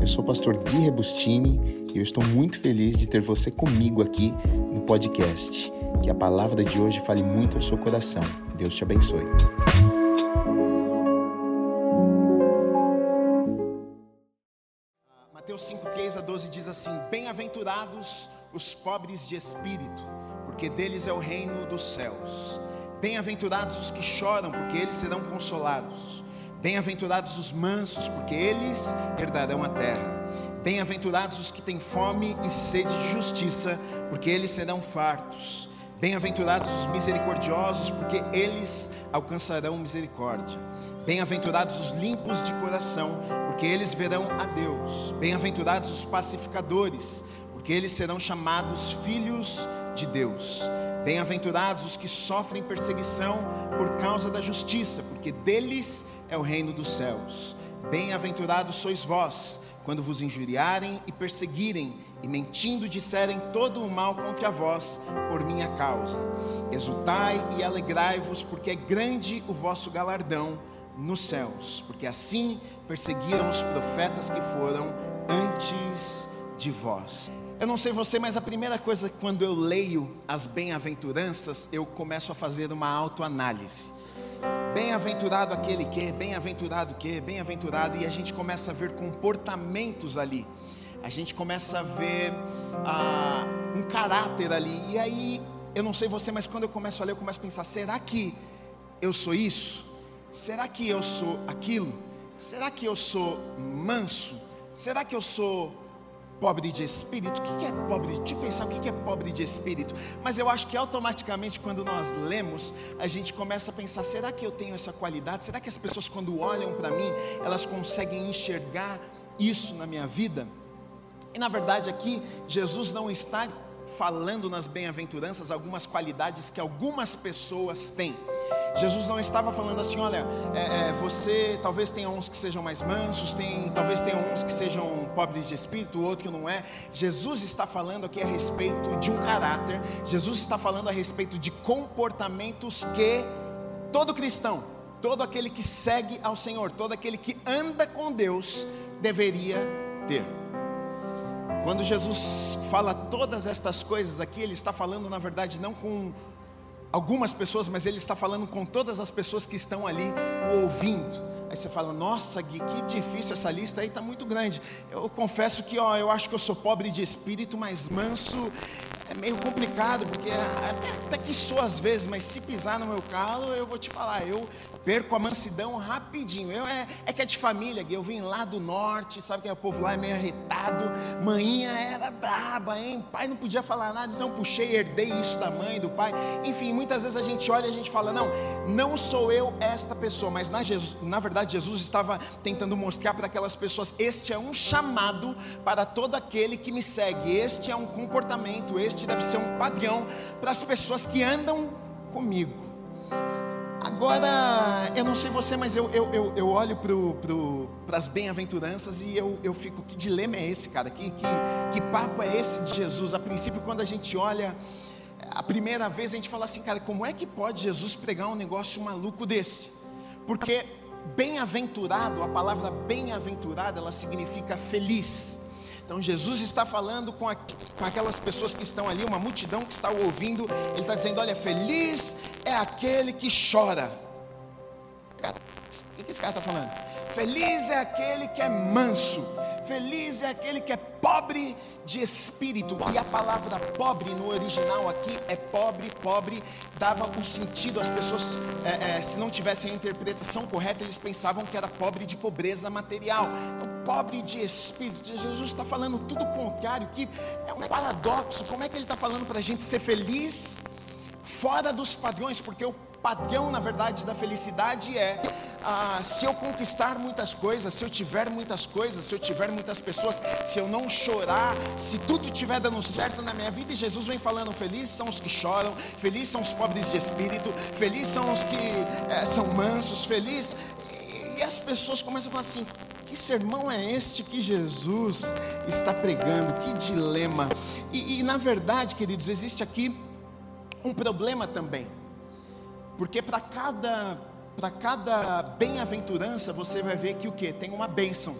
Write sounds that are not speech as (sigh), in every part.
Eu sou o pastor Gui Rebustini e eu estou muito feliz de ter você comigo aqui no podcast. Que a palavra de hoje fale muito ao seu coração. Deus te abençoe. Mateus 5, 3 a 12 diz assim: Bem-aventurados os pobres de espírito, porque deles é o reino dos céus. Bem-aventurados os que choram, porque eles serão consolados. Bem-aventurados os mansos, porque eles herdarão a terra. Bem-aventurados os que têm fome e sede de justiça, porque eles serão fartos. Bem-aventurados os misericordiosos, porque eles alcançarão misericórdia. Bem-aventurados os limpos de coração, porque eles verão a Deus. Bem-aventurados os pacificadores, porque eles serão chamados filhos de Deus. Bem-aventurados os que sofrem perseguição por causa da justiça, porque deles é o reino dos céus. Bem-aventurados sois vós, quando vos injuriarem e perseguirem, e mentindo disserem todo o mal contra vós por minha causa. Exultai e alegrai-vos, porque é grande o vosso galardão nos céus, porque assim perseguiram os profetas que foram antes de vós. Eu não sei você, mas a primeira coisa quando eu leio as bem-aventuranças, eu começo a fazer uma autoanálise. Bem-aventurado aquele que, bem-aventurado que, bem-aventurado, e a gente começa a ver comportamentos ali. A gente começa a ver ah, um caráter ali. E aí, eu não sei você, mas quando eu começo a ler, eu começo a pensar: será que eu sou isso? Será que eu sou aquilo? Será que eu sou manso? Será que eu sou pobre de espírito. O que é pobre? Deixa eu pensar o que é pobre de espírito. Mas eu acho que automaticamente, quando nós lemos, a gente começa a pensar: será que eu tenho essa qualidade? Será que as pessoas, quando olham para mim, elas conseguem enxergar isso na minha vida? E na verdade, aqui, Jesus não está falando nas bem-aventuranças algumas qualidades que algumas pessoas têm. Jesus não estava falando assim, olha, é, é, você talvez tenha uns que sejam mais mansos, tem, talvez tenha uns que sejam pobres de espírito, outro que não é. Jesus está falando aqui a respeito de um caráter. Jesus está falando a respeito de comportamentos que todo cristão, todo aquele que segue ao Senhor, todo aquele que anda com Deus deveria ter. Quando Jesus fala todas estas coisas aqui, ele está falando, na verdade, não com algumas pessoas, mas ele está falando com todas as pessoas que estão ali o ouvindo. Aí você fala, nossa Gui, que difícil essa lista aí, está muito grande. Eu confesso que ó, eu acho que eu sou pobre de espírito, mas manso é meio complicado, porque até, até que sou às vezes, mas se pisar no meu calo, eu vou te falar, eu perco a mansidão rapidinho. Eu, é, é que é de família, eu vim lá do norte, sabe que o povo lá é meio arretado. Manhinha era braba, hein? Pai não podia falar nada, então puxei, herdei isso da mãe, do pai. Enfim, muitas vezes a gente olha e a gente fala: não, não sou eu esta pessoa, mas na, Jesus, na verdade Jesus estava tentando mostrar para aquelas pessoas: este é um chamado para todo aquele que me segue, este é um comportamento, este deve ser um padrão para as pessoas que andam comigo. Agora, eu não sei você, mas eu, eu, eu, eu olho para as bem-aventuranças e eu, eu fico, que dilema é esse, cara? Que, que, que papo é esse de Jesus? A princípio, quando a gente olha, a primeira vez a gente fala assim, cara, como é que pode Jesus pregar um negócio maluco desse? Porque bem-aventurado, a palavra bem-aventurado, ela significa feliz. Então Jesus está falando com, a, com aquelas pessoas que estão ali, uma multidão que está o ouvindo. Ele está dizendo: Olha, feliz é aquele que chora. O que esse cara está falando? Feliz é aquele que é manso. Feliz é aquele que é pobre de espírito. E a palavra pobre no original aqui é pobre, pobre, dava o sentido, as pessoas, é, é, se não tivessem a interpretação correta, eles pensavam que era pobre de pobreza material. Então, pobre de espírito. Jesus está falando tudo o contrário, que é um paradoxo. Como é que ele está falando para a gente ser feliz fora dos padrões? Porque o padrão, na verdade, da felicidade é ah, se eu conquistar muitas coisas, se eu tiver muitas coisas, se eu tiver muitas pessoas, se eu não chorar, se tudo estiver dando certo na minha vida, e Jesus vem falando: felizes são os que choram, felizes são os pobres de espírito, felizes são os que é, são mansos, felizes. E, as pessoas começam a falar assim: que sermão é este que Jesus está pregando? Que dilema. E, e na verdade, queridos, existe aqui um problema também. Porque para cada para cada bem-aventurança você vai ver que o que tem uma bênção.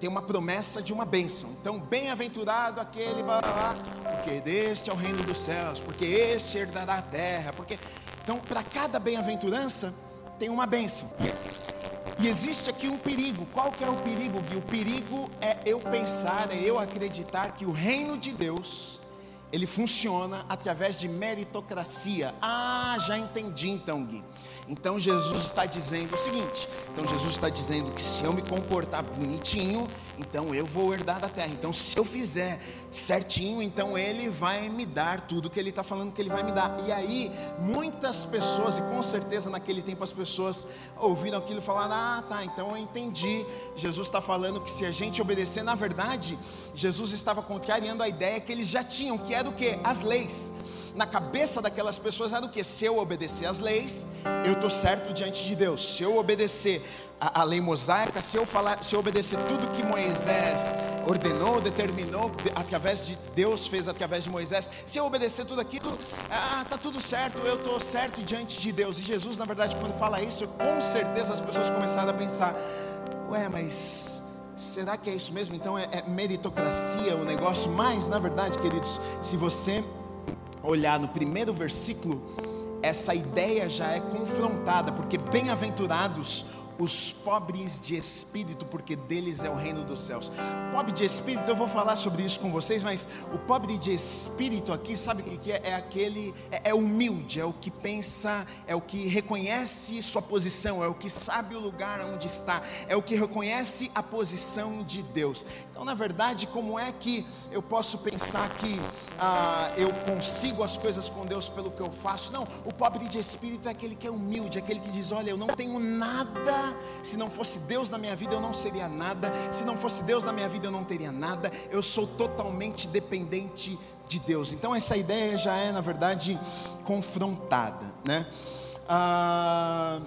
tem uma promessa de uma bênção. Então, bem-aventurado aquele, blá, blá, porque deste é o reino dos céus, porque este herdará a terra, porque então para cada bem-aventurança tem uma bênção. E existe aqui um perigo. Qual que é o perigo, Gui? O perigo é eu pensar, é eu acreditar que o reino de Deus ele funciona através de meritocracia. Ah, já entendi então, Gui. Então Jesus está dizendo o seguinte: então Jesus está dizendo que se eu me comportar bonitinho, então eu vou herdar da terra. Então se eu fizer certinho, então ele vai me dar tudo que ele está falando que ele vai me dar. E aí muitas pessoas e com certeza naquele tempo as pessoas ouviram aquilo e falaram: ah, tá, então eu entendi. Jesus está falando que se a gente obedecer, na verdade, Jesus estava contrariando a ideia que eles já tinham, que era o que as leis na cabeça daquelas pessoas era o que? Se eu obedecer às leis, eu estou certo diante de Deus. Se eu obedecer a, a, lei mosaica, se eu falar, se eu obedecer tudo que Moisés ordenou, determinou, através de Deus fez através de Moisés, se eu obedecer tudo aquilo, ah, tá tudo certo, eu estou certo diante de Deus. E Jesus, na verdade, quando fala isso, com certeza as pessoas começaram a pensar: ué, mas será que é isso mesmo? Então é, é meritocracia o negócio? Mas, na verdade, queridos, se você olhar no primeiro versículo, essa ideia já é confrontada, porque bem-aventurados os pobres de espírito, porque deles é o reino dos céus. Pobre de espírito, eu vou falar sobre isso com vocês, mas o pobre de espírito aqui, sabe o que é? É aquele, é, é humilde, é o que pensa, é o que reconhece sua posição, é o que sabe o lugar onde está, é o que reconhece a posição de Deus. Então, na verdade, como é que eu posso pensar que ah, eu consigo as coisas com Deus pelo que eu faço? Não, o pobre de espírito é aquele que é humilde, é aquele que diz: Olha, eu não tenho nada se não fosse Deus na minha vida, eu não seria nada. Se não fosse Deus na minha vida, eu não teria nada. Eu sou totalmente dependente de Deus. Então, essa ideia já é, na verdade, confrontada, né? Ah,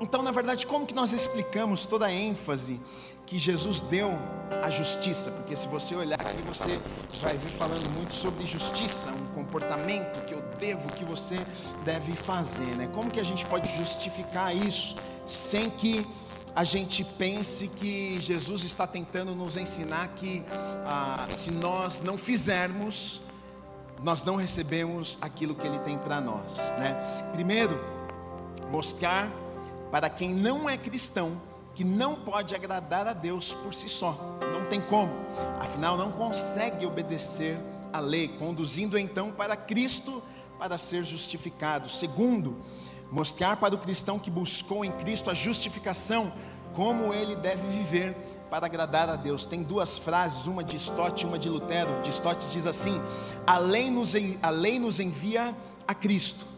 então, na verdade, como que nós explicamos toda a ênfase que Jesus deu à justiça? Porque se você olhar aqui, você vai vir falando muito sobre justiça, um comportamento que eu devo, que você deve fazer, né? Como que a gente pode justificar isso? sem que a gente pense que Jesus está tentando nos ensinar que ah, se nós não fizermos, nós não recebemos aquilo que Ele tem para nós, né? Primeiro, mostrar para quem não é cristão que não pode agradar a Deus por si só, não tem como, afinal não consegue obedecer a lei, conduzindo então para Cristo para ser justificado. Segundo, mostrar para o cristão que buscou em Cristo a justificação, como ele deve viver para agradar a Deus. Tem duas frases, uma de Stott e uma de Lutero. De Stott diz assim: a lei, nos, a lei nos envia a Cristo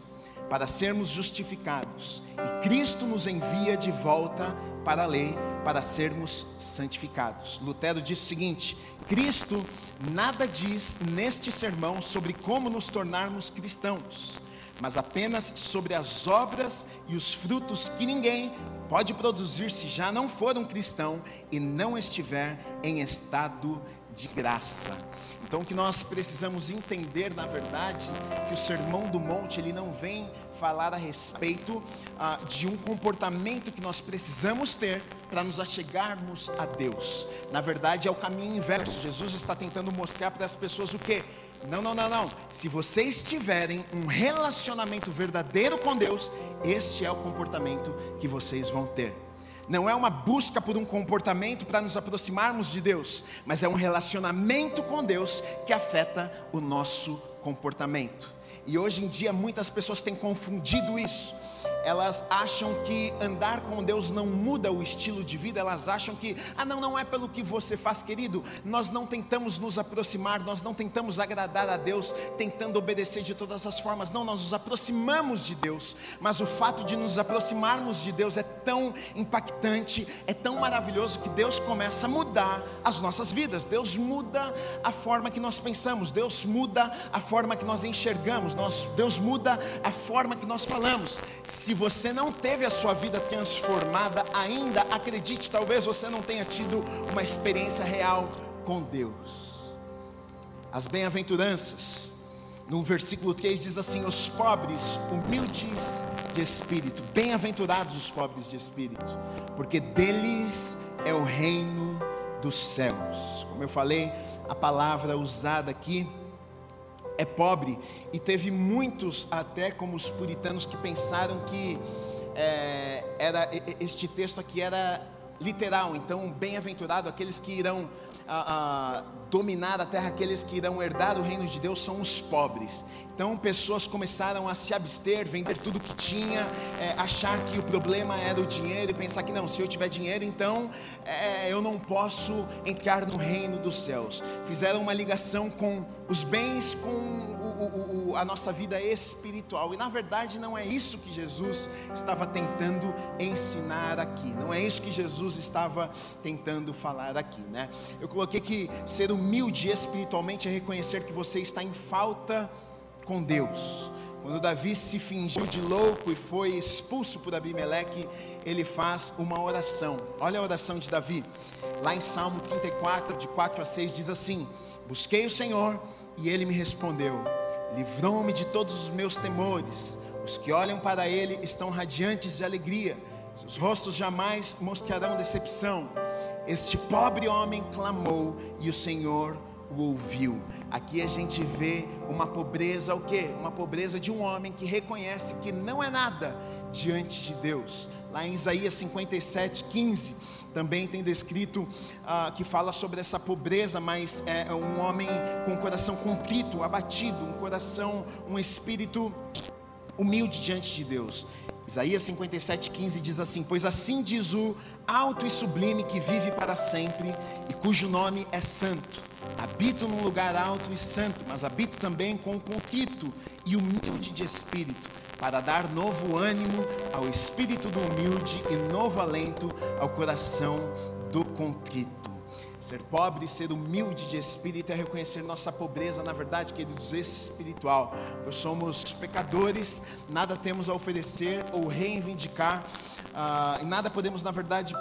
para sermos justificados, e Cristo nos envia de volta para a lei para sermos santificados. Lutero diz o seguinte: Cristo nada diz neste sermão sobre como nos tornarmos cristãos mas apenas sobre as obras e os frutos que ninguém pode produzir se já não for um cristão e não estiver em estado de graça. Então, o que nós precisamos entender, na verdade, que o Sermão do Monte ele não vem falar a respeito ah, de um comportamento que nós precisamos ter para nos achegarmos a Deus. Na verdade, é o caminho inverso. Jesus está tentando mostrar para as pessoas o que? Não, não, não, não. Se vocês tiverem um relacionamento verdadeiro com Deus, este é o comportamento que vocês vão ter. Não é uma busca por um comportamento para nos aproximarmos de Deus, mas é um relacionamento com Deus que afeta o nosso comportamento. E hoje em dia muitas pessoas têm confundido isso elas acham que andar com Deus não muda o estilo de vida, elas acham que, ah, não, não é pelo que você faz, querido. Nós não tentamos nos aproximar, nós não tentamos agradar a Deus, tentando obedecer de todas as formas, não, nós nos aproximamos de Deus, mas o fato de nos aproximarmos de Deus é tão impactante, é tão maravilhoso que Deus começa a mudar as nossas vidas, Deus muda a forma que nós pensamos, Deus muda a forma que nós enxergamos, nós, Deus muda a forma que nós falamos. Se você não teve a sua vida transformada ainda, acredite, talvez você não tenha tido uma experiência real com Deus. As bem-aventuranças, no versículo 3 diz assim: Os pobres, humildes de espírito, bem-aventurados os pobres de espírito, porque deles é o reino dos céus. Como eu falei, a palavra usada aqui é pobre e teve muitos, até como os puritanos, que pensaram que é, era este texto aqui era literal. Então, bem-aventurado aqueles que irão a, a, dominar a terra, aqueles que irão herdar o reino de Deus são os pobres. Então, pessoas começaram a se abster, vender tudo que tinha, é, achar que o problema era o dinheiro e pensar que não, se eu tiver dinheiro, então é, eu não posso entrar no reino dos céus. Fizeram uma ligação com os bens, com o, o, a nossa vida espiritual. E na verdade, não é isso que Jesus estava tentando ensinar aqui. Não é isso que Jesus estava tentando falar aqui, né? Eu coloquei que ser humilde espiritualmente é reconhecer que você está em falta com Deus. Quando Davi se fingiu de louco e foi expulso por Abimeleque, ele faz uma oração. Olha a oração de Davi. Lá em Salmo 34, de 4 a 6, diz assim: Busquei o Senhor e ele me respondeu. Livrou-me de todos os meus temores. Os que olham para ele estão radiantes de alegria. Seus rostos jamais mostrarão decepção. Este pobre homem clamou e o Senhor o ouviu. Aqui a gente vê uma pobreza, o quê? Uma pobreza de um homem que reconhece que não é nada diante de Deus. Lá em Isaías 57, 15, também tem descrito uh, que fala sobre essa pobreza, mas é um homem com o coração contrito, abatido, um coração, um espírito humilde diante de Deus. Isaías 57, 15 diz assim: Pois assim diz o alto e sublime que vive para sempre e cujo nome é santo Habito num lugar alto e santo, mas habito também com o conquito e humilde de espírito, para dar novo ânimo ao espírito do humilde e novo alento ao coração do contrito. Ser pobre ser humilde de espírito é reconhecer nossa pobreza, na verdade, queridos, espiritual. Pois somos pecadores, nada temos a oferecer ou reivindicar, uh, e nada podemos, na verdade,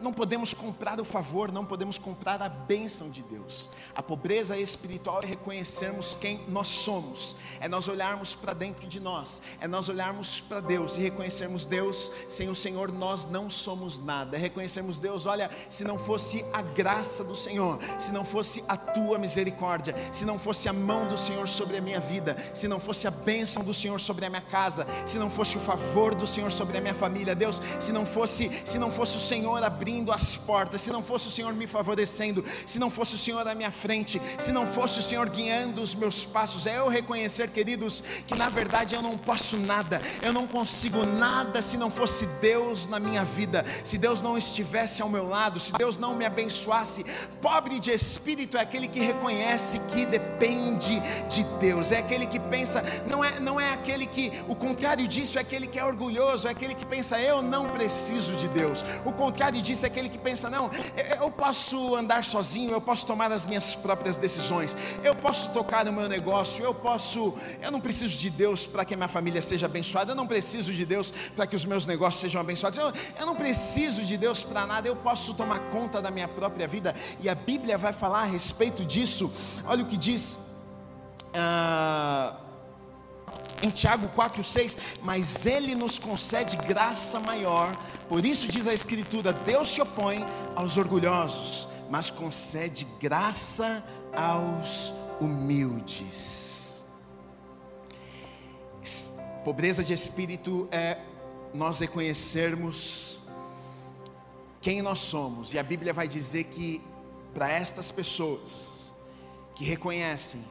não podemos comprar o favor, não podemos comprar a bênção de Deus. A pobreza espiritual é reconhecermos quem nós somos, é nós olharmos para dentro de nós, é nós olharmos para Deus e reconhecermos Deus, sem o Senhor nós não somos nada. É reconhecermos Deus, olha, se não fosse a graça do Senhor, se não fosse a tua misericórdia, se não fosse a mão do Senhor sobre a minha vida, se não fosse a bênção do Senhor sobre a minha casa, se não fosse o favor do Senhor sobre a minha família, Deus, se não fosse, se não fosse o Senhor abrir abrindo as portas, se não fosse o Senhor me favorecendo, se não fosse o Senhor à minha frente, se não fosse o Senhor guiando os meus passos, é eu reconhecer, queridos, que na verdade eu não posso nada, eu não consigo nada se não fosse Deus na minha vida, se Deus não estivesse ao meu lado, se Deus não me abençoasse. Pobre de espírito é aquele que reconhece que depende de Deus, é aquele que pensa, não é, não é aquele que, o contrário disso é aquele que é orgulhoso, é aquele que pensa, eu não preciso de Deus, o contrário disso é aquele que pensa: não, eu posso andar sozinho, eu posso tomar as minhas próprias decisões, eu posso tocar no meu negócio, eu posso, eu não preciso de Deus para que a minha família seja abençoada, eu não preciso de Deus para que os meus negócios sejam abençoados, eu, eu não preciso de Deus para nada, eu posso tomar conta da minha própria vida, e a Bíblia vai falar a respeito disso, olha o que diz. Uh, em Tiago 4,6, mas Ele nos concede graça maior, por isso diz a Escritura: Deus se opõe aos orgulhosos, mas concede graça aos humildes. Pobreza de espírito é nós reconhecermos quem nós somos, e a Bíblia vai dizer que para estas pessoas que reconhecem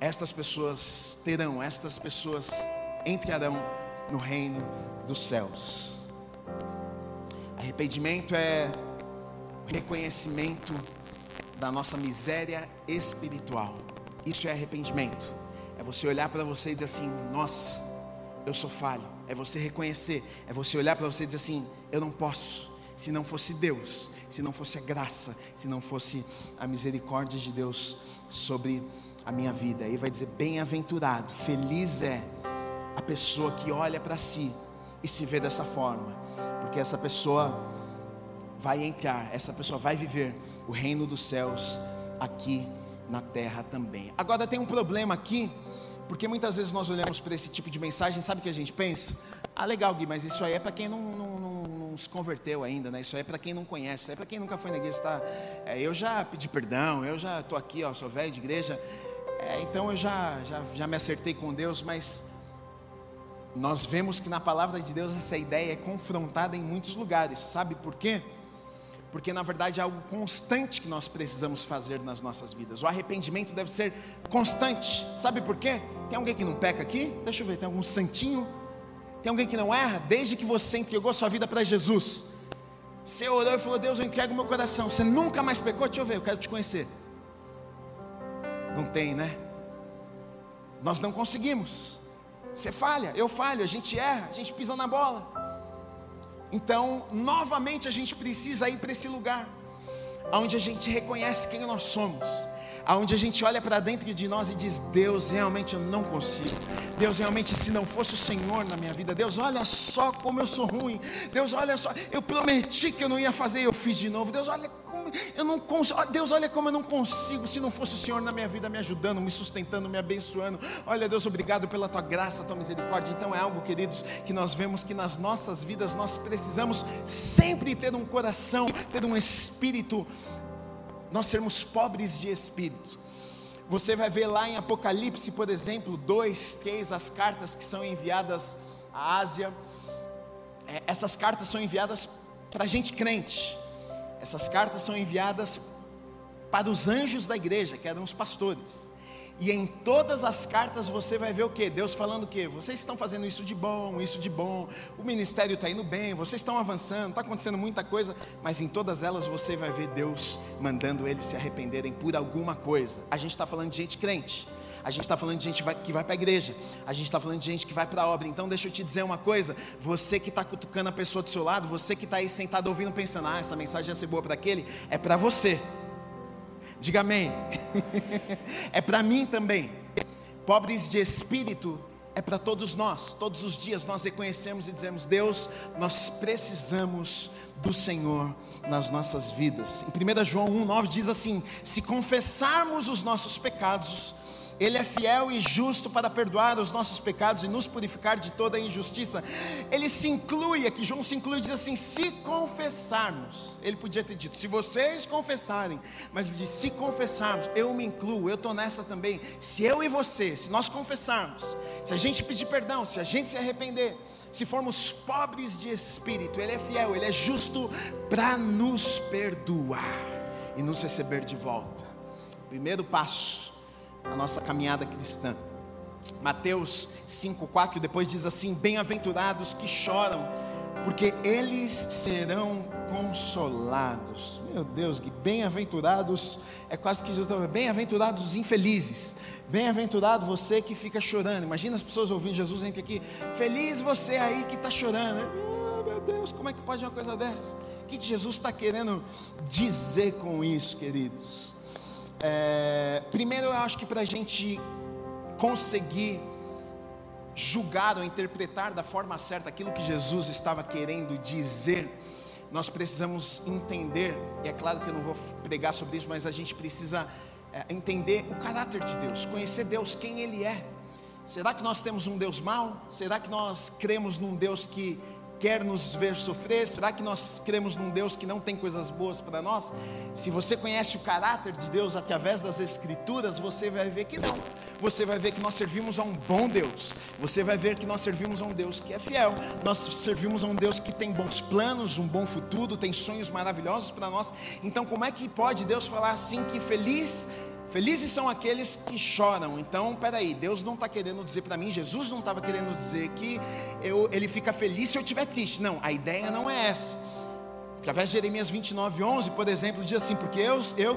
estas pessoas terão, estas pessoas entrarão no reino dos céus. Arrependimento é reconhecimento da nossa miséria espiritual. Isso é arrependimento. É você olhar para você e dizer assim: Nossa, eu sou falho. É você reconhecer. É você olhar para você e dizer assim: Eu não posso. Se não fosse Deus, se não fosse a graça, se não fosse a misericórdia de Deus sobre a minha vida. Aí vai dizer: bem-aventurado, feliz é a pessoa que olha para si e se vê dessa forma, porque essa pessoa vai entrar, essa pessoa vai viver o reino dos céus aqui na terra também. Agora tem um problema aqui, porque muitas vezes nós olhamos para esse tipo de mensagem, sabe o que a gente pensa? Ah, legal, Gui, mas isso aí é para quem não, não, não, se converteu ainda, né? Isso aí é para quem não conhece, isso aí é para quem nunca foi na igreja. Tá? É, eu já pedi perdão, eu já estou aqui, ó, sou velho de igreja, é, então eu já, já, já me acertei com Deus, mas nós vemos que na palavra de Deus essa ideia é confrontada em muitos lugares, sabe por quê? Porque na verdade é algo constante que nós precisamos fazer nas nossas vidas. O arrependimento deve ser constante, sabe por quê? Tem alguém que não peca aqui? Deixa eu ver, tem algum santinho? Tem alguém que não erra? Desde que você entregou sua vida para Jesus, você orou e falou: Deus, eu entrego meu coração. Você nunca mais pecou? Deixa eu ver, eu quero te conhecer. Não tem, né? Nós não conseguimos. Você falha, eu falho, a gente erra, a gente pisa na bola. Então, novamente a gente precisa ir para esse lugar, onde a gente reconhece quem nós somos, aonde a gente olha para dentro de nós e diz: Deus, realmente eu não consigo. Deus, realmente, se não fosse o Senhor na minha vida, Deus, olha só como eu sou ruim. Deus, olha só, eu prometi que eu não ia fazer, eu fiz de novo. Deus, olha eu não consigo, Deus, olha como eu não consigo, se não fosse o Senhor na minha vida me ajudando, me sustentando, me abençoando. Olha, Deus, obrigado pela tua graça, tua misericórdia. Então é algo, queridos, que nós vemos que nas nossas vidas nós precisamos sempre ter um coração, ter um espírito, nós sermos pobres de espírito. Você vai ver lá em Apocalipse, por exemplo, 2, 3, as cartas que são enviadas à Ásia. É, essas cartas são enviadas para gente crente. Essas cartas são enviadas para os anjos da igreja, que eram os pastores. E em todas as cartas você vai ver o que? Deus falando o que? Vocês estão fazendo isso de bom, isso de bom, o ministério está indo bem, vocês estão avançando, está acontecendo muita coisa, mas em todas elas você vai ver Deus mandando eles se arrependerem por alguma coisa. A gente está falando de gente crente, a gente está falando de gente que vai para a igreja, a gente está falando de gente que vai para a obra. Então, deixa eu te dizer uma coisa: você que está cutucando a pessoa do seu lado, você que está aí sentado ouvindo, pensando, ah, essa mensagem ia ser boa para aquele, é para você. Diga amém. (laughs) é para mim também. Pobres de espírito é para todos nós. Todos os dias nós reconhecemos e dizemos: Deus, nós precisamos do Senhor nas nossas vidas. Em 1 João 1,9 diz assim: Se confessarmos os nossos pecados, ele é fiel e justo para perdoar os nossos pecados e nos purificar de toda injustiça. Ele se inclui aqui, João se inclui e diz assim: se confessarmos, ele podia ter dito, se vocês confessarem, mas ele diz: se confessarmos, eu me incluo, eu estou nessa também. Se eu e você, se nós confessarmos, se a gente pedir perdão, se a gente se arrepender, se formos pobres de espírito, Ele é fiel, Ele é justo para nos perdoar e nos receber de volta. Primeiro passo a nossa caminhada cristã. Mateus 5,4 depois diz assim: Bem-aventurados que choram, porque eles serão consolados. Meu Deus, que bem-aventurados, é quase que Jesus bem-aventurados os infelizes. Bem-aventurado você que fica chorando. Imagina as pessoas ouvindo Jesus entre aqui, feliz você aí que está chorando. Meu Deus, como é que pode uma coisa dessa? O que Jesus está querendo dizer com isso, queridos? É, primeiro, eu acho que para a gente conseguir julgar ou interpretar da forma certa aquilo que Jesus estava querendo dizer, nós precisamos entender, e é claro que eu não vou pregar sobre isso, mas a gente precisa é, entender o caráter de Deus, conhecer Deus, quem Ele é. Será que nós temos um Deus mau? Será que nós cremos num Deus que quer nos ver sofrer? Será que nós cremos num Deus que não tem coisas boas para nós? Se você conhece o caráter de Deus através das Escrituras, você vai ver que não. Você vai ver que nós servimos a um bom Deus. Você vai ver que nós servimos a um Deus que é fiel. Nós servimos a um Deus que tem bons planos, um bom futuro, tem sonhos maravilhosos para nós. Então, como é que pode Deus falar assim que feliz Felizes são aqueles que choram. Então, peraí, Deus não está querendo dizer para mim, Jesus não estava querendo dizer que eu, ele fica feliz se eu estiver triste. Não, a ideia não é essa. Através de Jeremias 29, 11, por exemplo, diz assim: Porque eu, eu,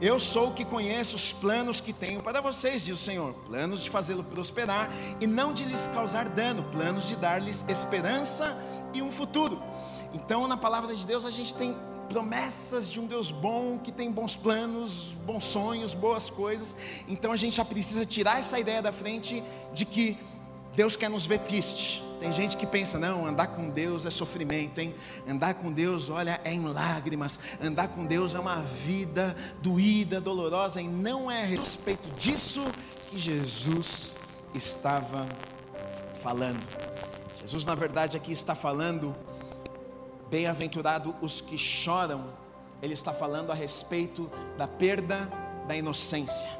eu sou o que conheço os planos que tenho para vocês, diz o Senhor: planos de fazê-lo prosperar e não de lhes causar dano, planos de dar-lhes esperança e um futuro. Então, na palavra de Deus, a gente tem promessas de um Deus bom, que tem bons planos, bons sonhos, boas coisas. Então a gente já precisa tirar essa ideia da frente de que Deus quer nos ver triste. Tem gente que pensa, não, andar com Deus é sofrimento, hein? Andar com Deus, olha, é em lágrimas. Andar com Deus é uma vida doída, dolorosa, e não é a respeito disso que Jesus estava falando. Jesus, na verdade, aqui está falando Bem-aventurado os que choram, ele está falando a respeito da perda da inocência.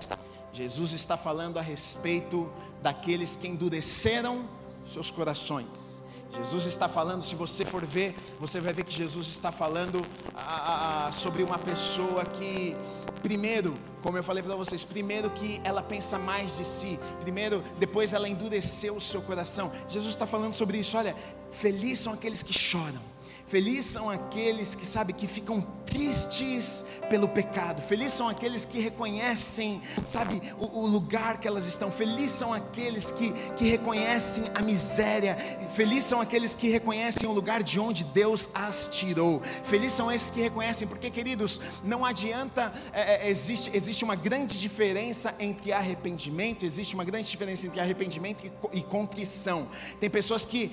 Jesus está falando a respeito daqueles que endureceram seus corações. Jesus está falando, se você for ver, você vai ver que Jesus está falando a, a, sobre uma pessoa que, primeiro, como eu falei para vocês, primeiro que ela pensa mais de si, primeiro, depois ela endureceu o seu coração. Jesus está falando sobre isso. Olha, felizes são aqueles que choram Felizes são aqueles que sabe que ficam tristes pelo pecado. Felizes são aqueles que reconhecem, sabe, o, o, lugar que elas estão. Felizes são aqueles que, que reconhecem a miséria. Felizes são aqueles que reconhecem o lugar de onde Deus as tirou. Felizes são esses que reconhecem, porque queridos, não adianta. É, é, existe, existe uma grande diferença entre arrependimento. Existe uma grande diferença entre arrependimento e, e contrição. Tem pessoas que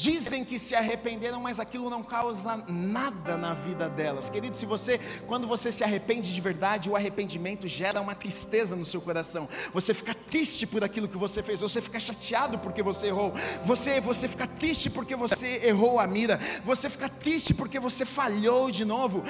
dizem que se arrependeram, mas aquilo não causa nada na vida delas. Querido, se você, quando você se arrepende de verdade, o arrependimento gera uma tristeza no seu coração. Você fica triste por aquilo que você fez, você fica chateado porque você errou. Você, você fica triste porque você errou a mira. Você fica triste porque você falhou de novo.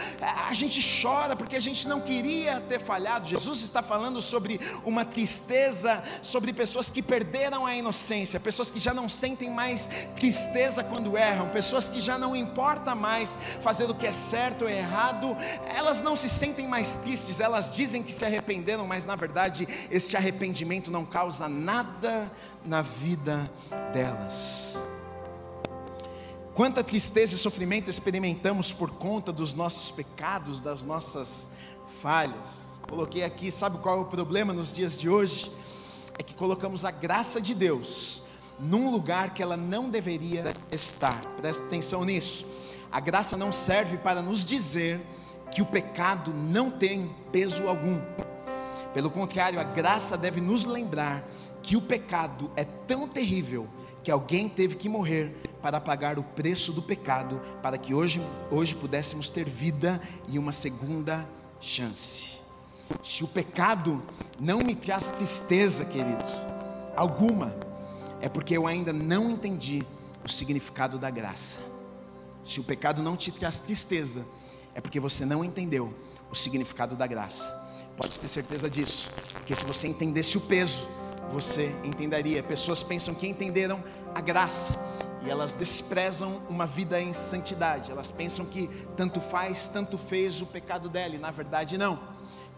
A gente chora porque a gente não queria ter falhado. Jesus está falando sobre uma tristeza, sobre pessoas que perderam a inocência, pessoas que já não sentem mais tristeza tristeza quando erram, pessoas que já não importa mais fazer o que é certo ou errado, elas não se sentem mais tristes, elas dizem que se arrependeram, mas na verdade este arrependimento não causa nada na vida delas. Quanta tristeza e sofrimento experimentamos por conta dos nossos pecados, das nossas falhas. Coloquei aqui, sabe qual é o problema nos dias de hoje? É que colocamos a graça de Deus num lugar que ela não deveria estar. Presta atenção nisso. A graça não serve para nos dizer que o pecado não tem peso algum. Pelo contrário, a graça deve nos lembrar que o pecado é tão terrível que alguém teve que morrer para pagar o preço do pecado, para que hoje, hoje pudéssemos ter vida e uma segunda chance. Se o pecado não me traz tristeza, querido, alguma, é porque eu ainda não entendi o significado da graça. Se o pecado não te traz tristeza, é porque você não entendeu o significado da graça. Pode ter certeza disso, porque se você entendesse o peso, você entenderia. Pessoas pensam que entenderam a graça e elas desprezam uma vida em santidade. Elas pensam que tanto faz, tanto fez o pecado dela, e na verdade não.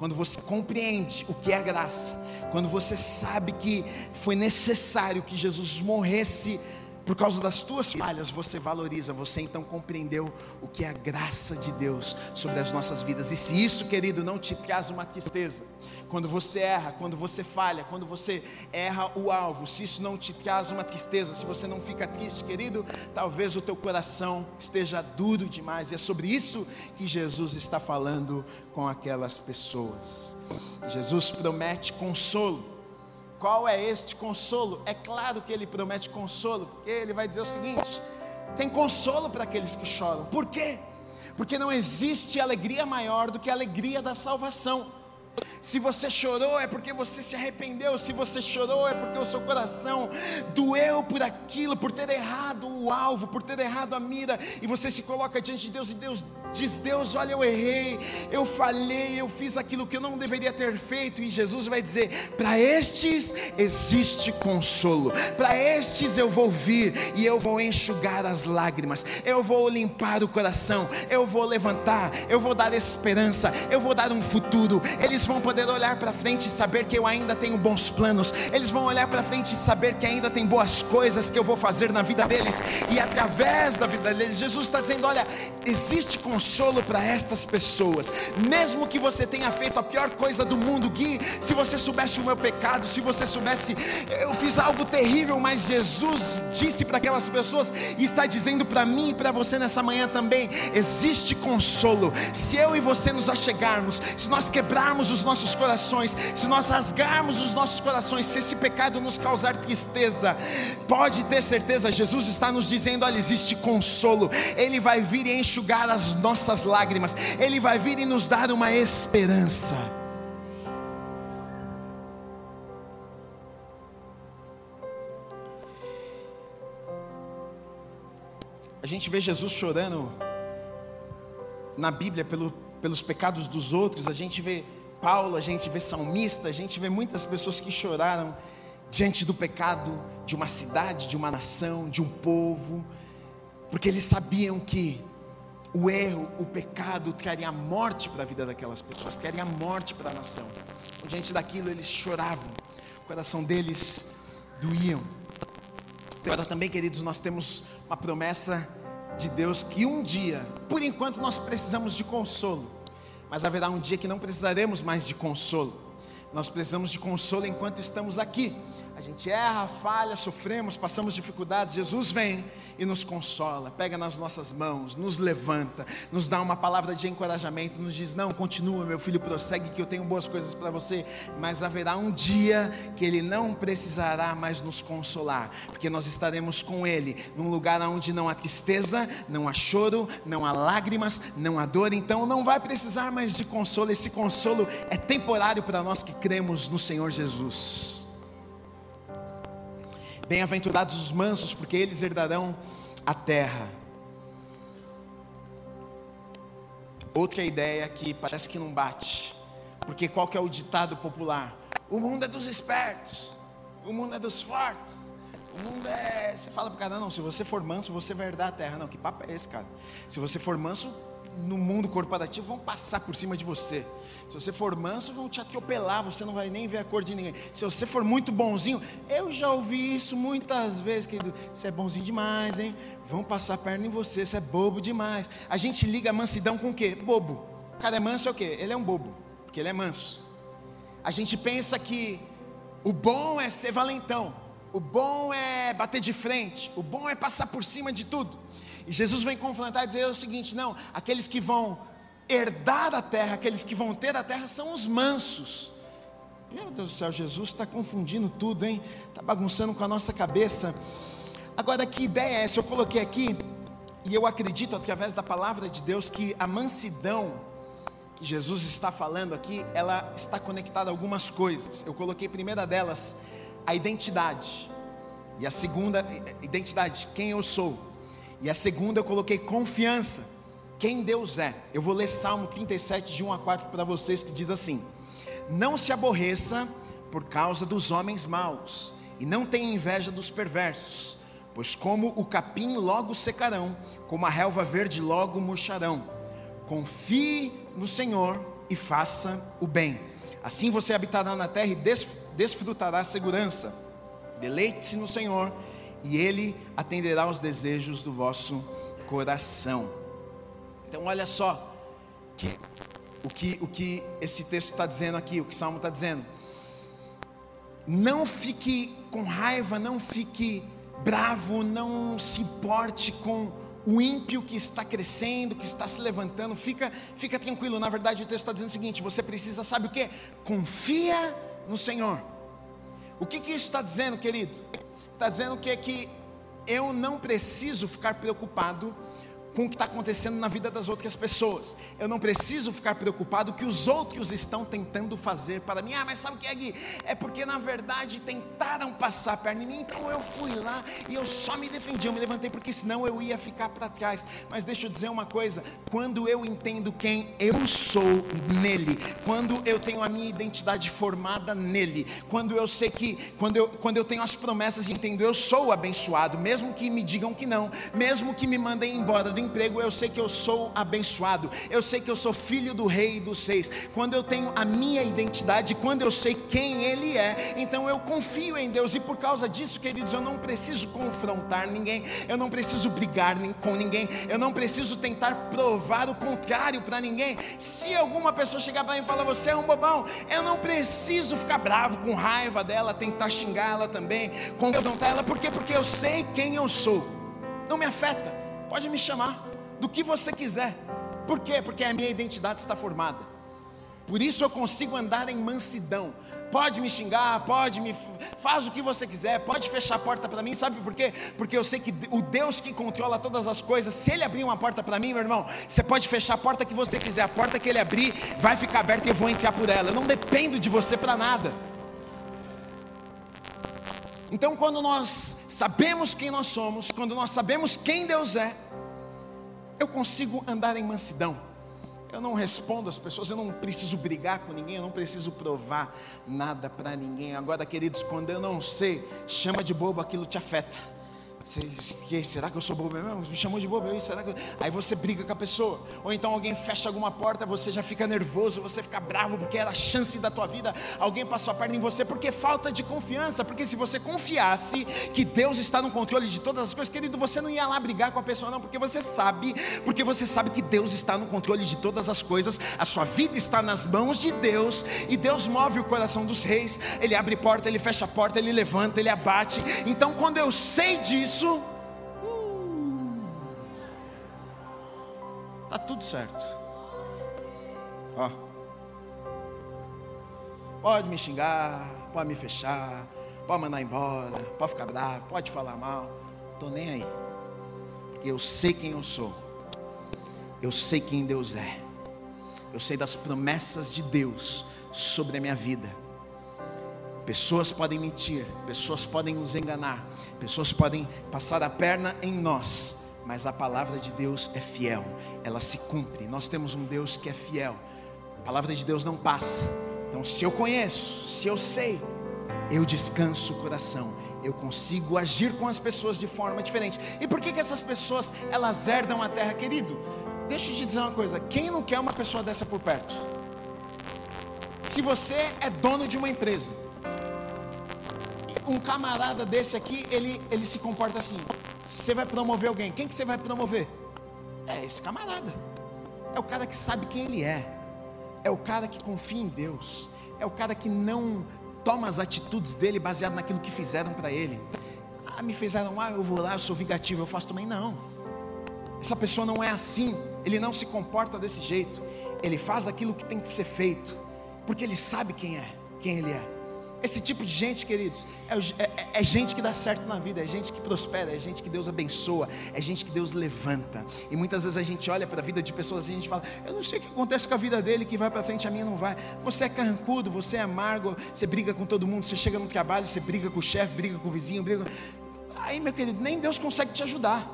Quando você compreende o que é graça, quando você sabe que foi necessário que Jesus morresse por causa das tuas falhas, você valoriza, você então compreendeu o que é a graça de Deus sobre as nossas vidas. E se isso, querido, não te traz uma tristeza, quando você erra, quando você falha, quando você erra o alvo, se isso não te traz uma tristeza, se você não fica triste, querido, talvez o teu coração esteja duro demais. E é sobre isso que Jesus está falando com aquelas pessoas. Jesus promete consolo. Qual é este consolo? É claro que ele promete consolo, porque ele vai dizer o seguinte: tem consolo para aqueles que choram. Por quê? Porque não existe alegria maior do que a alegria da salvação. Se você chorou é porque você se arrependeu. Se você chorou é porque o seu coração doeu por aquilo, por ter errado o alvo, por ter errado a mira. E você se coloca diante de Deus e Deus diz: Deus, olha, eu errei, eu falhei, eu fiz aquilo que eu não deveria ter feito. E Jesus vai dizer: para estes existe consolo, para estes eu vou vir e eu vou enxugar as lágrimas, eu vou limpar o coração, eu vou levantar, eu vou dar esperança, eu vou dar um futuro. Eles vão poder olhar para frente e saber que eu ainda tenho bons planos, eles vão olhar para frente e saber que ainda tem boas coisas que eu vou fazer na vida deles, e através da vida deles, Jesus está dizendo: olha, existe consolo para estas pessoas, mesmo que você tenha feito a pior coisa do mundo, Gui. Se você soubesse o meu pecado, se você soubesse, eu fiz algo terrível, mas Jesus disse para aquelas pessoas e está dizendo para mim e para você nessa manhã também: existe consolo. Se eu e você nos achegarmos, se nós quebrarmos os nossos corações, se nós rasgarmos os nossos corações, se esse pecado nos causar tristeza, pode ter certeza, Jesus está nos dizendo: olha, existe consolo, Ele vai vir e enxugar as nossas nossas lágrimas, Ele vai vir e nos dar uma esperança. A gente vê Jesus chorando na Bíblia pelo, pelos pecados dos outros, a gente vê Paulo, a gente vê salmista, a gente vê muitas pessoas que choraram diante do pecado de uma cidade, de uma nação, de um povo, porque eles sabiam que o erro, o pecado traria morte para a vida daquelas pessoas, traria morte para a nação. Diante daquilo eles choravam, o coração deles doíam. Agora também, queridos, nós temos uma promessa de Deus que um dia, por enquanto nós precisamos de consolo, mas haverá um dia que não precisaremos mais de consolo. Nós precisamos de consolo enquanto estamos aqui. A gente erra, falha, sofremos, passamos dificuldades. Jesus vem e nos consola, pega nas nossas mãos, nos levanta, nos dá uma palavra de encorajamento, nos diz: Não, continua, meu filho, prossegue, que eu tenho boas coisas para você. Mas haverá um dia que Ele não precisará mais nos consolar, porque nós estaremos com Ele num lugar onde não há tristeza, não há choro, não há lágrimas, não há dor. Então não vai precisar mais de consolo. Esse consolo é temporário para nós que cremos no Senhor Jesus. Bem-aventurados os mansos, porque eles herdarão a terra. Outra ideia que parece que não bate, porque qual que é o ditado popular? O mundo é dos espertos, o mundo é dos fortes, o mundo é. Você fala para o cara, não, se você for manso, você vai herdar a terra. Não, que papo é esse, cara? Se você for manso, no mundo corporativo vão passar por cima de você. Se você for manso, vão te atropelar, você não vai nem ver a cor de ninguém. Se você for muito bonzinho, eu já ouvi isso muitas vezes, querido. Você é bonzinho demais, hein? Vão passar a perna em você, você é bobo demais. A gente liga a mansidão com o quê? Bobo. O cara é manso é o quê? Ele é um bobo, porque ele é manso. A gente pensa que o bom é ser valentão, o bom é bater de frente, o bom é passar por cima de tudo. E Jesus vem confrontar e dizer o seguinte: não, aqueles que vão herdar a terra, aqueles que vão ter a terra, são os mansos. Meu Deus do céu, Jesus está confundindo tudo, hein? Está bagunçando com a nossa cabeça. Agora, que ideia é essa? Eu coloquei aqui, e eu acredito através da palavra de Deus que a mansidão que Jesus está falando aqui, ela está conectada a algumas coisas. Eu coloquei a primeira delas, a identidade. E a segunda, identidade, quem eu sou. E a segunda eu coloquei confiança quem Deus é. Eu vou ler Salmo 37, de 1 a 4 para vocês, que diz assim: Não se aborreça por causa dos homens maus, e não tenha inveja dos perversos, pois como o capim logo secarão, como a relva verde logo murcharão. Confie no Senhor e faça o bem. Assim você habitará na terra e desfrutará a segurança. Deleite-se no Senhor, e Ele atenderá aos desejos do vosso coração. Então, olha só que, o, que, o que esse texto está dizendo aqui, o que o Salmo está dizendo. Não fique com raiva, não fique bravo, não se importe com o ímpio que está crescendo, que está se levantando, fica, fica tranquilo. Na verdade, o texto está dizendo o seguinte: você precisa, sabe o que? Confia no Senhor. O que, que isso está dizendo, querido? Está dizendo que, que eu não preciso ficar preocupado com o que está acontecendo na vida das outras pessoas. Eu não preciso ficar preocupado que os outros estão tentando fazer para mim. Ah, mas sabe o que é, Gui? É porque na verdade tentaram passar perto em mim, então eu fui lá e eu só me defendi, eu me levantei, porque senão eu ia ficar para trás. Mas deixa eu dizer uma coisa: quando eu entendo quem eu sou nele, quando eu tenho a minha identidade formada nele, quando eu sei que, quando eu, quando eu tenho as promessas e entendo, eu sou abençoado, mesmo que me digam que não, mesmo que me mandem embora do emprego, eu sei que eu sou abençoado, eu sei que eu sou filho do Rei dos Seis. Quando eu tenho a minha identidade, quando eu sei quem Ele é, então eu confio em Deus, e por causa disso, queridos, eu não preciso confrontar ninguém, eu não preciso brigar com ninguém, eu não preciso tentar provar o contrário para ninguém. Se alguma pessoa chegar para mim e falar, você é um bobão, eu não preciso ficar bravo, com raiva dela, tentar xingar ela também, confrontar ela, por quê? Porque eu sei quem eu sou, não me afeta. Pode me chamar do que você quiser. Por quê? Porque a minha identidade está formada. Por isso eu consigo andar em mansidão. Pode me xingar, pode me faz o que você quiser, pode fechar a porta para mim, sabe por quê? Porque eu sei que o Deus que controla todas as coisas, se ele abrir uma porta para mim, meu irmão, você pode fechar a porta que você quiser, a porta que ele abrir vai ficar aberta e eu vou entrar por ela. Eu não dependo de você para nada. Então, quando nós sabemos quem nós somos, quando nós sabemos quem Deus é, eu consigo andar em mansidão. Eu não respondo às pessoas, eu não preciso brigar com ninguém, eu não preciso provar nada para ninguém. Agora, queridos, quando eu não sei, chama de bobo, aquilo te afeta. Que, será que eu sou bobo mesmo? Me chamou de bobo, será que... Aí você briga com a pessoa. Ou então alguém fecha alguma porta, você já fica nervoso, você fica bravo porque era a chance da tua vida. Alguém passou a perna em você porque falta de confiança. Porque se você confiasse que Deus está no controle de todas as coisas, querido, você não ia lá brigar com a pessoa, não, porque você sabe, porque você sabe que Deus está no controle de todas as coisas. A sua vida está nas mãos de Deus e Deus move o coração dos reis. Ele abre porta, ele fecha a porta, ele levanta, ele abate. Então, quando eu sei disso, isso, hum, tá tudo certo. Ó, pode me xingar, pode me fechar, pode mandar embora, pode ficar bravo, pode falar mal, tô nem aí, porque eu sei quem eu sou, eu sei quem Deus é, eu sei das promessas de Deus sobre a minha vida Pessoas podem mentir, pessoas podem nos enganar, pessoas podem passar a perna em nós, mas a palavra de Deus é fiel, ela se cumpre. Nós temos um Deus que é fiel, a palavra de Deus não passa. Então, se eu conheço, se eu sei, eu descanso o coração, eu consigo agir com as pessoas de forma diferente. E por que, que essas pessoas elas herdam a terra, querido? Deixa eu te dizer uma coisa: quem não quer uma pessoa dessa por perto? Se você é dono de uma empresa, um camarada desse aqui, ele, ele se comporta assim. Você vai promover alguém, quem que você vai promover? É esse camarada. É o cara que sabe quem ele é. É o cara que confia em Deus. É o cara que não toma as atitudes dele baseado naquilo que fizeram para ele. Ah, me fizeram, ah, eu vou lá, eu sou vingativo, eu faço também. Não. Essa pessoa não é assim. Ele não se comporta desse jeito. Ele faz aquilo que tem que ser feito. Porque ele sabe quem é, quem ele é. Esse tipo de gente, queridos, é, é, é, gente que dá certo na vida, é gente que prospera, é gente que Deus abençoa, é gente que Deus levanta. E muitas vezes a gente olha para a vida de pessoas e a gente fala: Eu não sei o que acontece com a vida dele, que vai para frente, a minha não vai. Você é carrancudo, você é amargo, você briga com todo mundo, você chega no trabalho, você briga com o chefe, briga com o vizinho, briga. Aí, meu querido, nem Deus consegue te ajudar.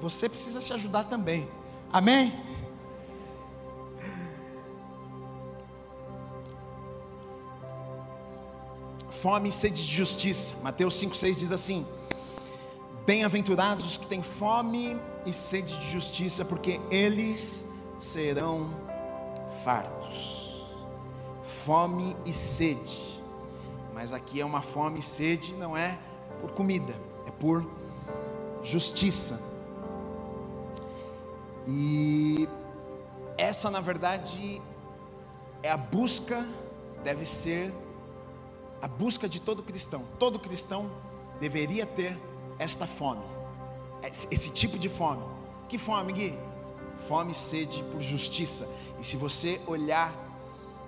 Você precisa se ajudar também. Amém? Fome e sede de justiça. Mateus 5,6 diz assim: Bem-aventurados os que têm fome e sede de justiça, porque eles serão fartos. Fome e sede. Mas aqui é uma fome e sede, não é por comida, é por justiça. E essa, na verdade, é a busca, deve ser a busca de todo cristão. Todo cristão deveria ter esta fome, esse tipo de fome. Que fome, Gui? Fome e sede por justiça. E se você olhar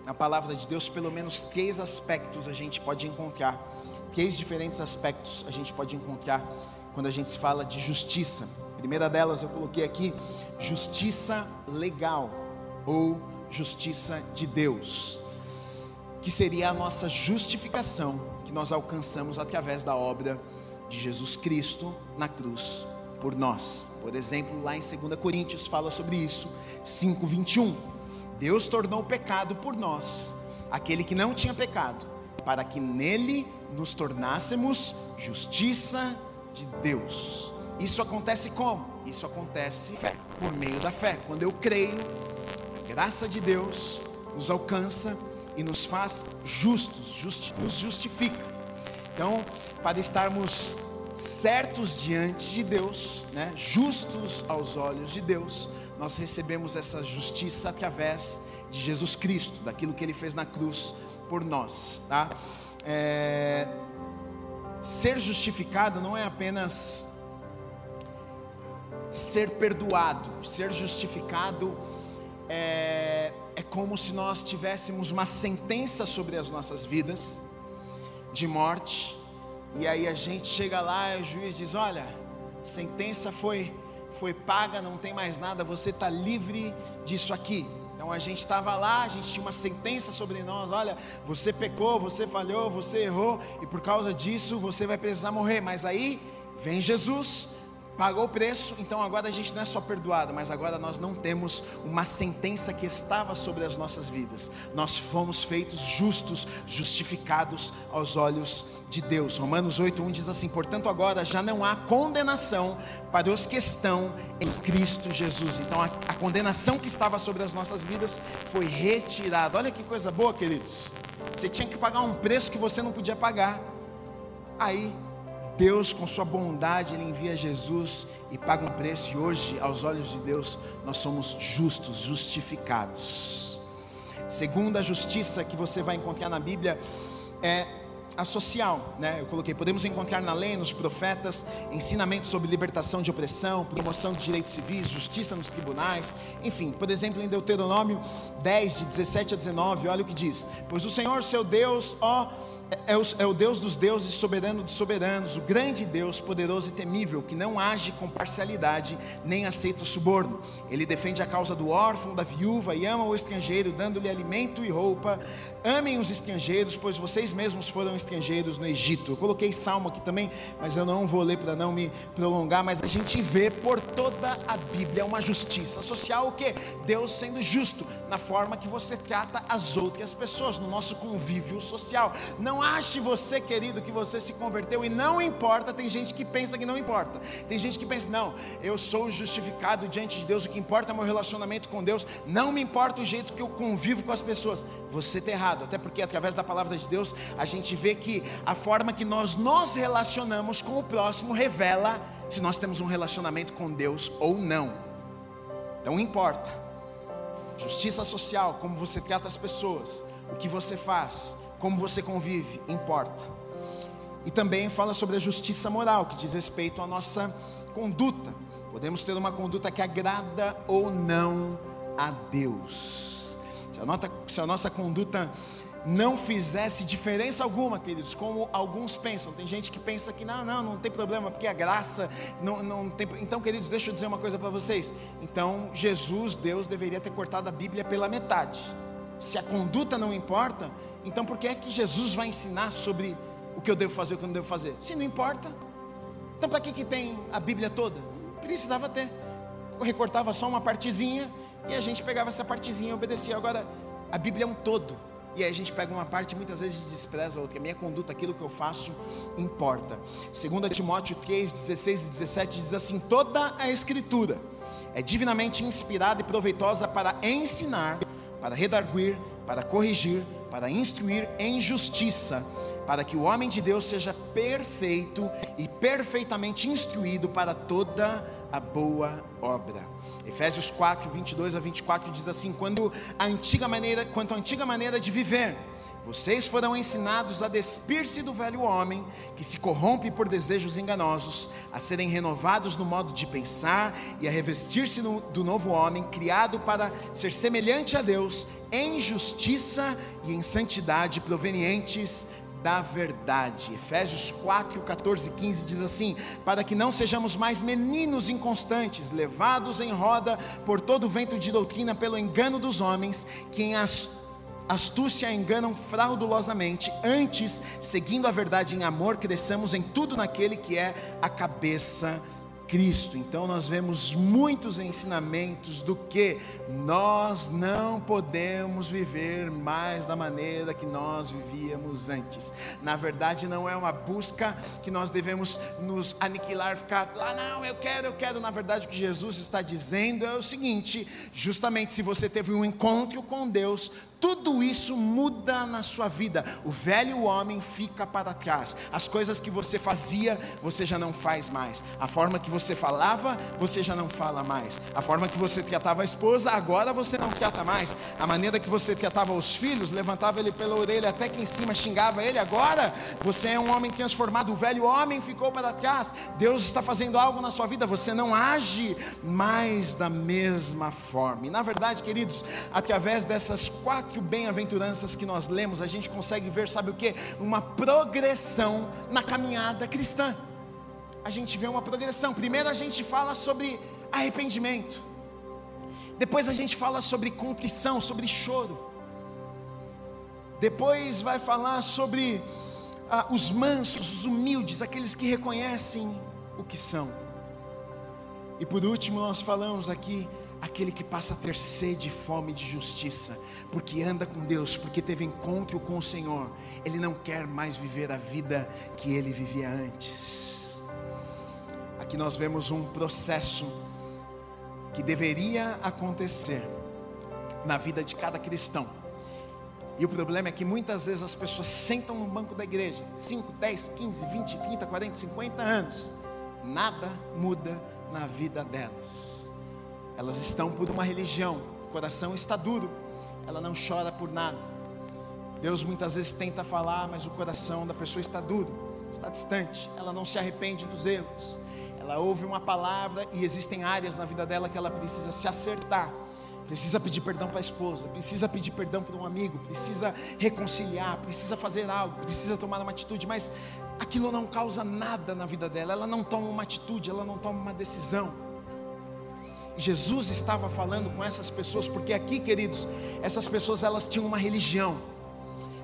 na palavra de Deus, pelo menos três aspectos a gente pode encontrar. Três diferentes aspectos a gente pode encontrar quando a gente se fala de justiça. A primeira delas eu coloquei aqui: justiça legal ou justiça de Deus que seria a nossa justificação que nós alcançamos através da obra de Jesus Cristo na cruz por nós. Por exemplo, lá em 2 Coríntios fala sobre isso, 5:21. Deus tornou pecado por nós, aquele que não tinha pecado, para que nele nos tornássemos justiça de Deus. Isso acontece como? Isso acontece por meio da fé. Quando eu creio, a graça de Deus nos alcança e nos faz justos, nos justifica. Então, para estarmos certos diante de Deus, né, justos aos olhos de Deus, nós recebemos essa justiça através de Jesus Cristo, daquilo que Ele fez na cruz por nós, tá? É, ser justificado não é apenas ser perdoado, ser justificado é é como se nós tivéssemos uma sentença sobre as nossas vidas de morte, e aí a gente chega lá e o juiz diz: Olha, sentença foi, foi paga, não tem mais nada, você está livre disso aqui. Então a gente estava lá, a gente tinha uma sentença sobre nós: olha, você pecou, você falhou, você errou, e por causa disso você vai precisar morrer. Mas aí vem Jesus, pagou o preço, então agora a gente não é só perdoado, mas agora nós não temos uma sentença que estava sobre as nossas vidas. Nós fomos feitos justos, justificados aos olhos de Deus. Romanos 8:1 diz assim: "Portanto, agora já não há condenação para os que estão em Cristo Jesus". Então a, a condenação que estava sobre as nossas vidas foi retirada. Olha que coisa boa, queridos. Você tinha que pagar um preço que você não podia pagar. Aí Deus, com sua bondade, Ele envia Jesus e paga um preço, e hoje, aos olhos de Deus, nós somos justos, justificados. Segunda justiça que você vai encontrar na Bíblia é a social, né? Eu coloquei, podemos encontrar na lei, nos profetas, ensinamentos sobre libertação de opressão, promoção de direitos civis, justiça nos tribunais, enfim, por exemplo, em Deuteronômio 10, de 17 a 19, olha o que diz: Pois o Senhor, seu Deus, ó é o, é o, Deus dos deuses, soberano dos soberanos, o grande Deus, poderoso e temível, que não age com parcialidade, nem aceita suborno. Ele defende a causa do órfão, da viúva e ama o estrangeiro, dando-lhe alimento e roupa. Amem os estrangeiros, pois vocês mesmos foram estrangeiros no Egito. Eu coloquei salmo aqui também, mas eu não vou ler para não me prolongar. Mas a gente vê por toda a Bíblia uma justiça social, o que? Deus sendo justo na forma que você trata as outras pessoas, no nosso convívio social. Não não ache você, querido, que você se converteu e não importa. Tem gente que pensa que não importa. Tem gente que pensa, não, eu sou justificado diante de Deus. O que importa é meu relacionamento com Deus. Não me importa o jeito que eu convivo com as pessoas. Você está errado, até porque através da palavra de Deus a gente vê que a forma que nós nos relacionamos com o próximo revela se nós temos um relacionamento com Deus ou não. Então importa. Justiça social, como você trata as pessoas, o que você faz, como você convive, importa. E também fala sobre a justiça moral, que diz respeito à nossa conduta. Podemos ter uma conduta que agrada ou não a Deus. Se a, se a nossa conduta não fizesse diferença alguma, queridos, como alguns pensam. Tem gente que pensa que não, não, não tem problema, porque a graça não, não tem. Então, queridos, deixa eu dizer uma coisa para vocês. Então, Jesus, Deus, deveria ter cortado a Bíblia pela metade. Se a conduta não importa, então por que é que Jesus vai ensinar sobre o que eu devo fazer e o que eu não devo fazer? Se não importa. Então para que, que tem a Bíblia toda? Precisava ter. Eu recortava só uma partezinha e a gente pegava essa partezinha e obedecia. Agora, a Bíblia é um todo. E aí a gente pega uma parte muitas vezes despreza a outra. A minha conduta, aquilo que eu faço, importa. 2 Timóteo 3, 16 e 17 diz assim: toda a escritura é divinamente inspirada e proveitosa para ensinar para redarguir, para corrigir, para instruir em justiça, para que o homem de Deus seja perfeito e perfeitamente instruído para toda a boa obra. Efésios 4, 22 a 24 diz assim: quando a antiga maneira, quanto à antiga maneira de viver, vocês foram ensinados a despir-se do velho homem, que se corrompe por desejos enganosos, a serem renovados no modo de pensar e a revestir-se do novo homem, criado para ser semelhante a Deus, em justiça e em santidade provenientes da verdade. Efésios 4, 14 e 15 diz assim: Para que não sejamos mais meninos inconstantes, levados em roda por todo o vento de doutrina pelo engano dos homens, que em as astúcia enganam fraudulosamente, antes, seguindo a verdade em amor, cresçamos em tudo naquele que é a cabeça Cristo. Então nós vemos muitos ensinamentos do que nós não podemos viver mais da maneira que nós vivíamos antes. Na verdade, não é uma busca que nós devemos nos aniquilar, ficar lá, não, eu quero, eu quero. Na verdade, o que Jesus está dizendo é o seguinte: justamente se você teve um encontro com Deus, tudo isso muda na sua vida. O velho homem fica para trás. As coisas que você fazia, você já não faz mais. A forma que você falava, você já não fala mais. A forma que você tratava a esposa, agora você não trata mais. A maneira que você tratava os filhos, levantava ele pela orelha até que em cima xingava ele. Agora você é um homem transformado. O velho homem ficou para trás. Deus está fazendo algo na sua vida. Você não age mais da mesma forma. E na verdade, queridos, através dessas quatro quatro bem-aventuranças que nós lemos, a gente consegue ver, sabe o que? Uma progressão na caminhada cristã. A gente vê uma progressão. Primeiro a gente fala sobre arrependimento. Depois a gente fala sobre contrição, sobre choro. Depois vai falar sobre ah, os mansos, os humildes, aqueles que reconhecem o que são. E por último, nós falamos aqui aquele que passa a ter sede e fome de justiça, porque anda com Deus, porque teve encontro com o Senhor, ele não quer mais viver a vida que ele vivia antes. Aqui nós vemos um processo que deveria acontecer na vida de cada cristão. E o problema é que muitas vezes as pessoas sentam no banco da igreja, 5, 10, 15, 20, 30, 40, 50 anos, nada muda na vida delas. Elas estão por uma religião, o coração está duro, ela não chora por nada. Deus muitas vezes tenta falar, mas o coração da pessoa está duro, está distante, ela não se arrepende dos erros. Ela ouve uma palavra e existem áreas na vida dela que ela precisa se acertar precisa pedir perdão para a esposa, precisa pedir perdão para um amigo, precisa reconciliar, precisa fazer algo, precisa tomar uma atitude, mas aquilo não causa nada na vida dela, ela não toma uma atitude, ela não toma uma decisão. Jesus estava falando com essas pessoas, porque aqui, queridos, essas pessoas elas tinham uma religião.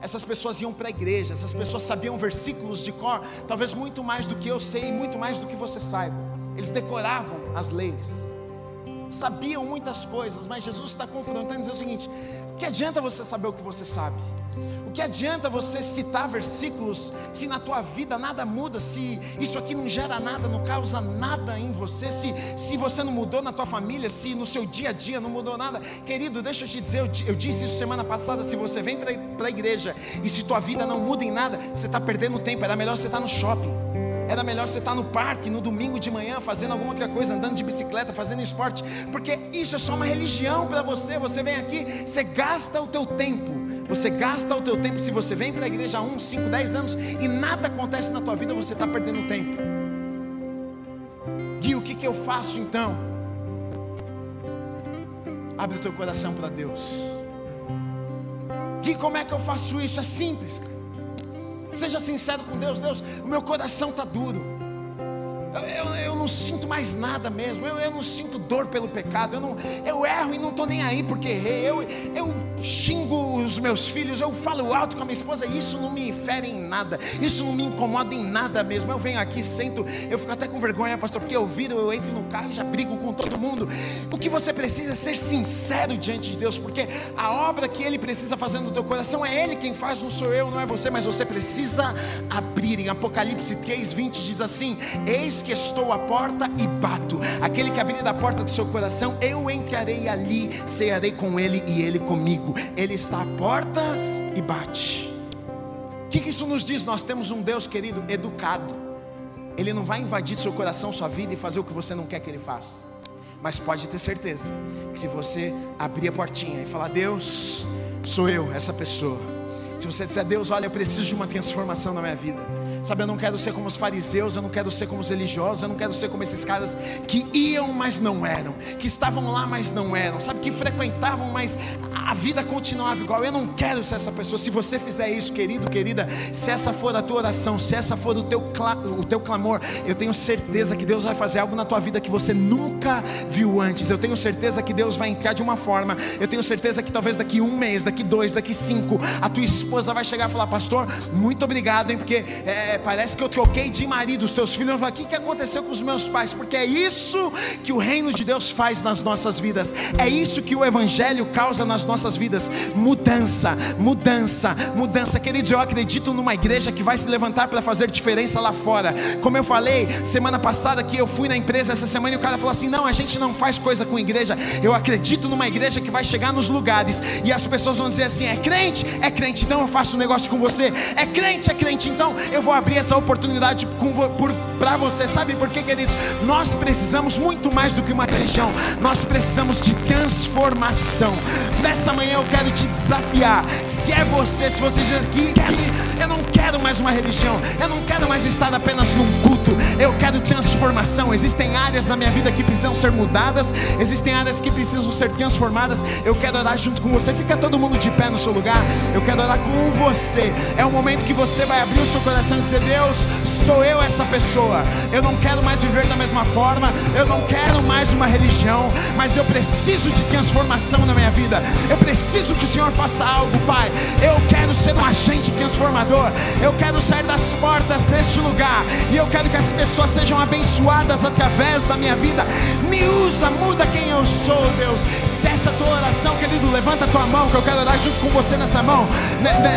Essas pessoas iam para a igreja, essas pessoas sabiam versículos de cor, talvez muito mais do que eu sei, muito mais do que você saiba. Eles decoravam as leis sabiam muitas coisas, mas Jesus está confrontando e dizer o seguinte: que adianta você saber o que você sabe? Que adianta você citar versículos se na tua vida nada muda, se isso aqui não gera nada, não causa nada em você, se, se você não mudou na tua família, se no seu dia a dia não mudou nada? Querido, deixa eu te dizer, eu, eu disse isso semana passada: se você vem para a igreja e se tua vida não muda em nada, você está perdendo tempo, era melhor você estar tá no shopping. Era melhor você estar no parque no domingo de manhã, fazendo alguma coisa, andando de bicicleta, fazendo esporte, porque isso é só uma religião para você. Você vem aqui, você gasta o teu tempo. Você gasta o teu tempo. Se você vem para a igreja há 1, 5, 10 anos e nada acontece na tua vida, você está perdendo tempo. Gui, o que, que eu faço então? Abre o teu coração para Deus. Gui, como é que eu faço isso? É simples, cara. Seja sincero com Deus, Deus, o meu coração está duro. Eu, eu, eu, não sinto mais nada mesmo. Eu, eu não sinto dor pelo pecado. Eu, não, eu erro e não estou nem aí porque errei. Eu, eu xingo os meus filhos. Eu falo alto com a minha esposa. Isso não me fere em nada. Isso não me incomoda em nada mesmo. Eu venho aqui, sento. Eu fico até com vergonha, pastor, porque eu viro, eu entro no carro e já brigo com todo mundo. O que você precisa é ser sincero diante de Deus, porque a obra que Ele precisa fazer no teu coração é Ele quem faz, não sou eu, não é você, mas você precisa abrir. Em Apocalipse 3, 20 diz assim: Eis que estou à porta e bato. Aquele que abrir da porta do seu coração, eu entrarei ali, cearei com ele e ele comigo. Ele está à porta e bate. O que, que isso nos diz? Nós temos um Deus querido, educado. Ele não vai invadir seu coração, sua vida e fazer o que você não quer que ele faça. Mas pode ter certeza que se você abrir a portinha e falar, Deus, sou eu, essa pessoa. Se você disser, Deus, olha, eu preciso de uma transformação na minha vida. Sabe, eu não quero ser como os fariseus, eu não quero ser como os religiosos, eu não quero ser como esses caras que iam, mas não eram, que estavam lá, mas não eram, sabe, que frequentavam, mas a vida continuava igual. Eu não quero ser essa pessoa. Se você fizer isso, querido, querida, se essa for a tua oração, se essa for o teu, o teu clamor, eu tenho certeza que Deus vai fazer algo na tua vida que você nunca viu antes. Eu tenho certeza que Deus vai entrar de uma forma. Eu tenho certeza que talvez daqui um mês, daqui dois, daqui cinco, a tua esposa vai chegar e falar, pastor, muito obrigado, hein, porque é, é, parece que eu troquei de marido. Os teus filhos vão falar: o que, que aconteceu com os meus pais? Porque é isso que o reino de Deus faz nas nossas vidas, é isso que o Evangelho causa nas nossas vidas: mudança, mudança, mudança. Queridos, eu acredito numa igreja que vai se levantar para fazer diferença lá fora. Como eu falei semana passada, que eu fui na empresa essa semana e o cara falou assim: não, a gente não faz coisa com igreja. Eu acredito numa igreja que vai chegar nos lugares e as pessoas vão dizer assim: é crente? É crente, então eu faço um negócio com você. É crente? É crente, então eu vou abrir essa oportunidade para você. Sabe por quê, queridos? Nós precisamos muito mais do que uma religião, nós precisamos de transformação. Nessa manhã eu quero te desafiar. Se é você, se você diz aqui, eu não quero mais uma religião, eu não quero mais estar apenas num culto, eu quero transformação. Existem áreas na minha vida que precisam ser mudadas, existem áreas que precisam ser transformadas. Eu quero orar junto com você. Fica todo mundo de pé no seu lugar. Eu quero orar com você. É o momento que você vai abrir o seu coração e dizer: Deus, sou eu essa pessoa. Eu não quero mais viver da mesma forma, eu não quero mais uma religião, mas eu preciso de transformação na minha vida. Eu preciso que o Senhor faça algo, Pai. Eu quero ser um agente transformador. Eu quero sair das portas deste lugar e eu quero que as pessoas sejam abençoadas através da minha vida. Me usa, muda quem eu sou, Deus. Se essa é a tua oração, querido, levanta a tua mão que eu quero orar junto com você nessa mão.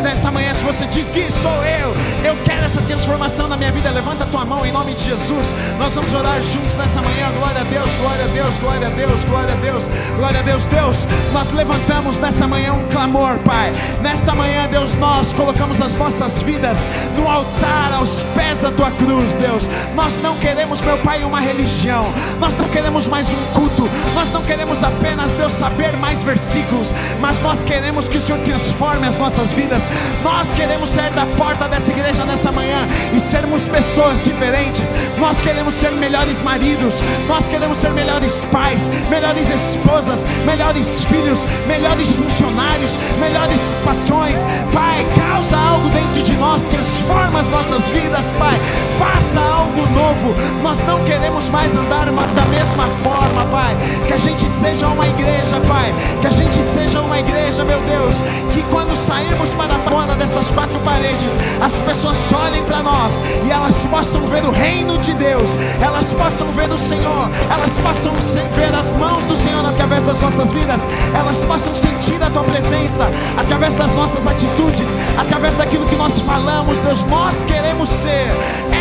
Nessa manhã, se você diz que sou eu, eu quero essa transformação na minha vida, levanta a tua mão em nome de Jesus. Nós vamos orar juntos nessa manhã. Glória a Deus, glória a Deus, glória a Deus, glória a Deus, glória a Deus. Deus, nós levantamos nessa manhã um clamor, Pai. Nesta manhã, Deus, nós colocamos as nossas vidas no altar, aos pés da tua cruz, Deus. Nós não queremos, meu Pai, uma religião. Nós não queremos mais um culto. Nós não queremos apenas, Deus, saber mais versículos, mas nós queremos que o Senhor transforme as nossas vidas. Nós queremos sair da porta dessa igreja nessa manhã e sermos pessoas diferentes. Nós queremos ser melhores maridos, nós queremos ser melhores pais, melhores esposas, melhores filhos, melhores funcionários, melhores patrões. Pai, causa algo dentro de nós, transforma as nossas vidas, Pai. Faça algo novo. Nós não queremos mais andar da mesma forma, Pai. Que a gente seja uma igreja, Pai. Que a gente seja uma igreja, meu Deus. Que quando sairmos para fora dessas quatro paredes, as pessoas olhem para nós e elas possam ver o reino de Deus. Elas possam ver o Senhor. Elas possam ver as mãos do Senhor através das nossas vidas. Elas possam sentir a tua presença através das nossas atitudes, através daquilo que nós falamos, Deus. Nós queremos ser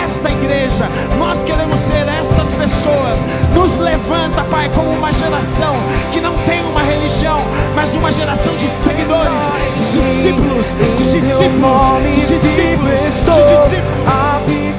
esta igreja. Nós queremos ser estas pessoas. Nos levanta, Pai, como uma geração que não tem uma religião, mas uma geração de seguidores, de discípulos, de discípulos, de discípulos, de discípulos. De discípulos.